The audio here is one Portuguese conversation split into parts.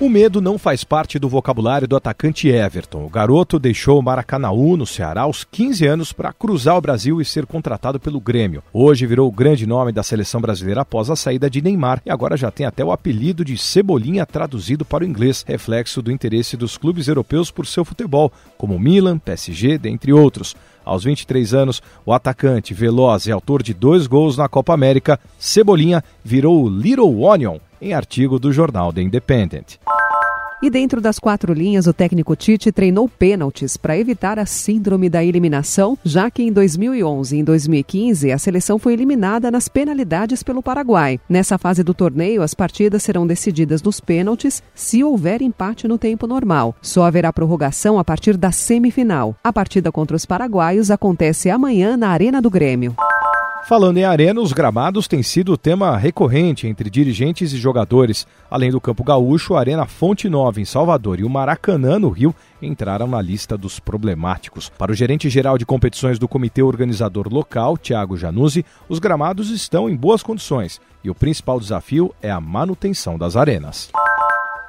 O medo não faz parte do vocabulário do atacante Everton. O garoto deixou o Maracanaú, no Ceará, aos 15 anos para cruzar o Brasil e ser contratado pelo Grêmio. Hoje virou o grande nome da seleção brasileira após a saída de Neymar e agora já tem até o apelido de Cebolinha traduzido para o inglês, reflexo do interesse dos clubes europeus por seu futebol, como Milan, PSG, dentre outros. Aos 23 anos, o atacante veloz e autor de dois gols na Copa América, Cebolinha virou o Little Onion em artigo do jornal The Independent. E dentro das quatro linhas, o técnico Tite treinou pênaltis para evitar a síndrome da eliminação, já que em 2011 e em 2015 a seleção foi eliminada nas penalidades pelo Paraguai. Nessa fase do torneio, as partidas serão decididas nos pênaltis se houver empate no tempo normal. Só haverá prorrogação a partir da semifinal. A partida contra os paraguaios acontece amanhã na Arena do Grêmio. Falando em arena, os gramados têm sido tema recorrente entre dirigentes e jogadores. Além do Campo Gaúcho, a Arena Fonte Nova, em Salvador, e o Maracanã, no Rio, entraram na lista dos problemáticos. Para o gerente geral de competições do comitê organizador local, Tiago Januzzi, os gramados estão em boas condições e o principal desafio é a manutenção das arenas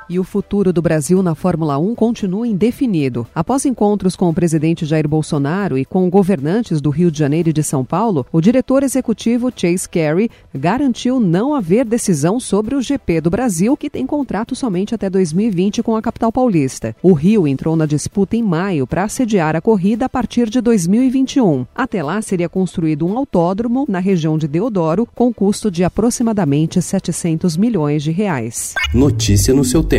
e o futuro do Brasil na Fórmula 1 continua indefinido. Após encontros com o presidente Jair Bolsonaro e com governantes do Rio de Janeiro e de São Paulo, o diretor executivo Chase Carey garantiu não haver decisão sobre o GP do Brasil, que tem contrato somente até 2020 com a capital paulista. O Rio entrou na disputa em maio para sediar a corrida a partir de 2021. Até lá seria construído um autódromo na região de Deodoro com custo de aproximadamente 700 milhões de reais. Notícia no seu tempo